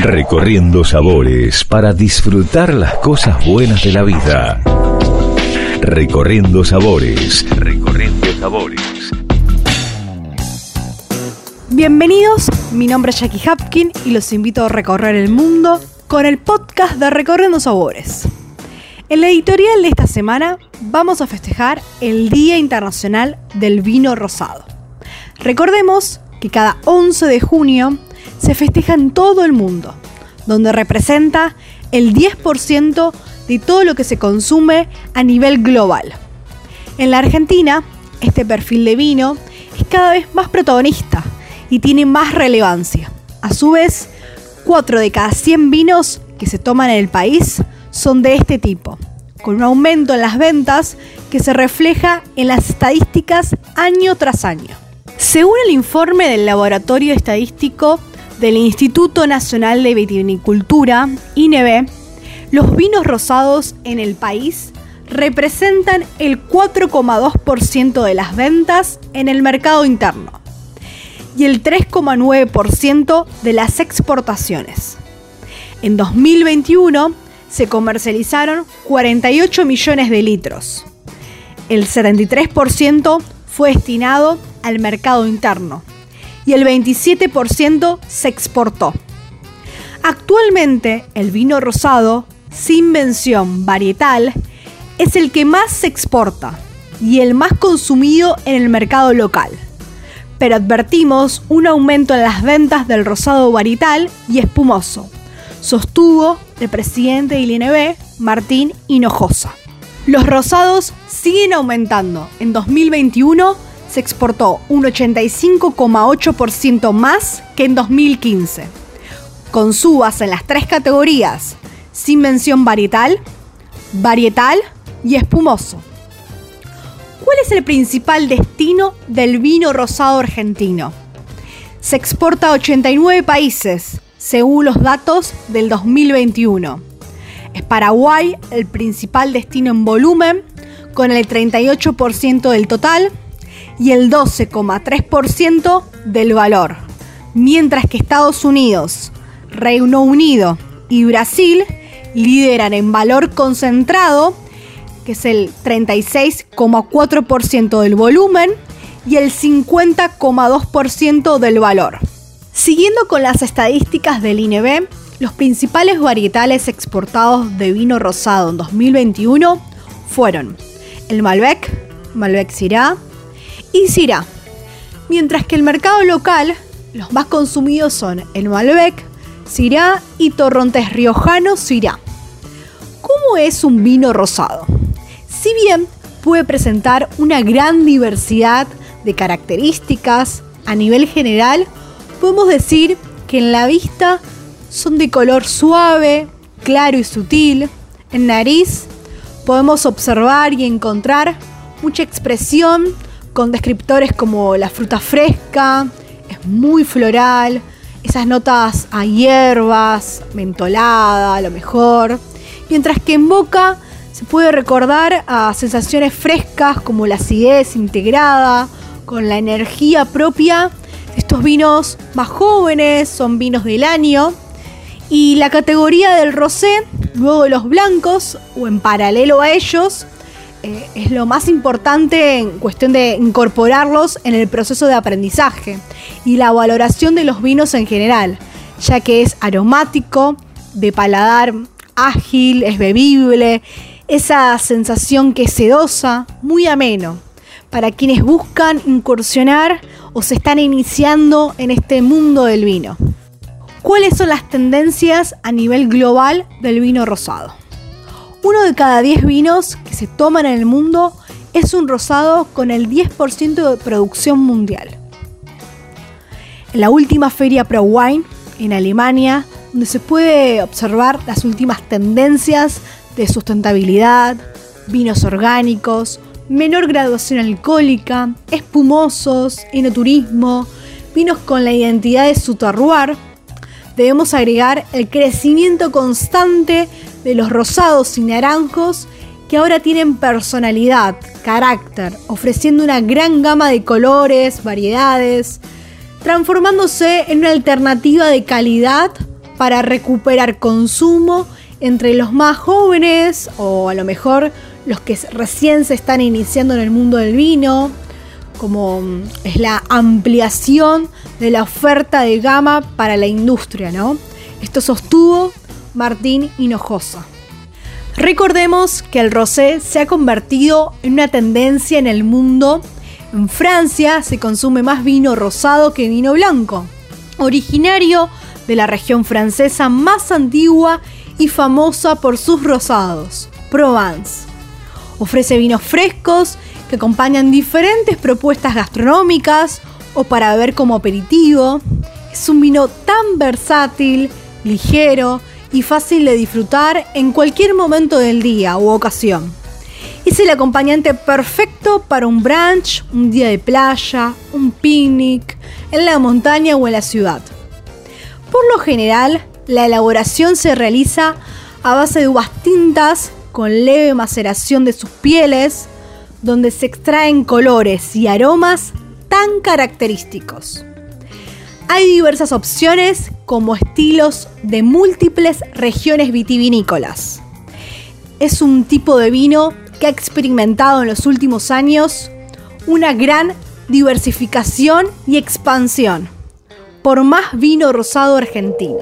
Recorriendo sabores para disfrutar las cosas buenas de la vida. Recorriendo sabores. Recorriendo sabores. Bienvenidos, mi nombre es Jackie Hapkin y los invito a recorrer el mundo con el podcast de Recorriendo Sabores. En la editorial de esta semana vamos a festejar el Día Internacional del Vino Rosado. Recordemos que cada 11 de junio se festeja en todo el mundo, donde representa el 10% de todo lo que se consume a nivel global. En la Argentina, este perfil de vino es cada vez más protagonista y tiene más relevancia. A su vez, 4 de cada 100 vinos que se toman en el país son de este tipo, con un aumento en las ventas que se refleja en las estadísticas año tras año. Según el informe del Laboratorio Estadístico del Instituto Nacional de Vitivinicultura, INEB, los vinos rosados en el país representan el 4,2% de las ventas en el mercado interno y el 3,9% de las exportaciones. En 2021 se comercializaron 48 millones de litros. El 73% fue destinado al mercado interno y el 27% se exportó. Actualmente el vino rosado sin mención varietal es el que más se exporta y el más consumido en el mercado local. Pero advertimos un aumento en las ventas del rosado varietal y espumoso, sostuvo el presidente del INB, Martín Hinojosa. Los rosados siguen aumentando. En 2021 se exportó un 85,8% más que en 2015, con subas en las tres categorías, sin mención varietal, varietal y espumoso. ¿Cuál es el principal destino del vino rosado argentino? Se exporta a 89 países, según los datos del 2021. Es Paraguay el principal destino en volumen, con el 38% del total y el 12,3% del valor, mientras que Estados Unidos, Reino Unido y Brasil lideran en valor concentrado, que es el 36,4% del volumen y el 50,2% del valor. Siguiendo con las estadísticas del INB, los principales varietales exportados de vino rosado en 2021 fueron el Malbec, Malbec Syrah y Syrah. Mientras que el mercado local, los más consumidos son el Malbec, Syrah y Torrontés Riojano Syrah. ¿Cómo es un vino rosado? Si bien puede presentar una gran diversidad de características, a nivel general podemos decir que en la vista son de color suave, claro y sutil. En nariz podemos observar y encontrar mucha expresión con descriptores como la fruta fresca, es muy floral, esas notas a hierbas, mentolada a lo mejor. Mientras que en boca se puede recordar a sensaciones frescas como la acidez integrada, con la energía propia estos vinos más jóvenes son vinos del año. Y la categoría del rosé, luego de los blancos, o en paralelo a ellos, eh, es lo más importante en cuestión de incorporarlos en el proceso de aprendizaje y la valoración de los vinos en general, ya que es aromático, de paladar ágil, es bebible, esa sensación que es sedosa, muy ameno para quienes buscan incursionar o se están iniciando en este mundo del vino. ¿Cuáles son las tendencias a nivel global del vino rosado? Uno de cada 10 vinos que se toman en el mundo es un rosado con el 10% de producción mundial. En la última feria Pro Wine en Alemania, donde se puede observar las últimas tendencias de sustentabilidad, vinos orgánicos, menor graduación alcohólica, espumosos, enoturismo, vinos con la identidad de su terroir, debemos agregar el crecimiento constante de los rosados y naranjos que ahora tienen personalidad, carácter, ofreciendo una gran gama de colores, variedades, transformándose en una alternativa de calidad para recuperar consumo entre los más jóvenes o a lo mejor los que recién se están iniciando en el mundo del vino, como mm, es la ampliación de la oferta de gama para la industria, ¿no? Esto sostuvo Martín Hinojosa. Recordemos que el rosé se ha convertido en una tendencia en el mundo. En Francia se consume más vino rosado que vino blanco, originario de la región francesa más antigua y famosa por sus rosados, Provence. Ofrece vinos frescos que acompañan diferentes propuestas gastronómicas o para beber como aperitivo. Es un vino tan versátil, ligero y fácil de disfrutar en cualquier momento del día u ocasión. Es el acompañante perfecto para un brunch, un día de playa, un picnic, en la montaña o en la ciudad. Por lo general, la elaboración se realiza a base de uvas tintas con leve maceración de sus pieles, donde se extraen colores y aromas tan característicos. Hay diversas opciones como estilos de múltiples regiones vitivinícolas. Es un tipo de vino que ha experimentado en los últimos años una gran diversificación y expansión por más vino rosado argentino.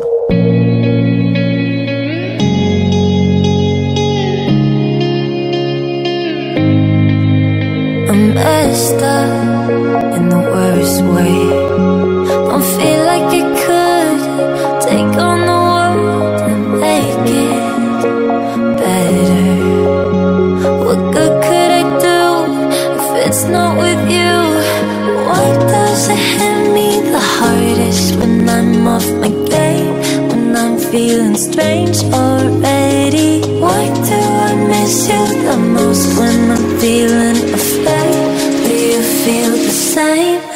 When I'm feeling afraid? Do you feel the same?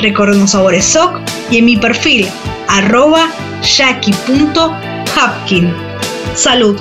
Recorriendo Sabores SOC y en mi perfil arroba jackie.hapkin. Salud.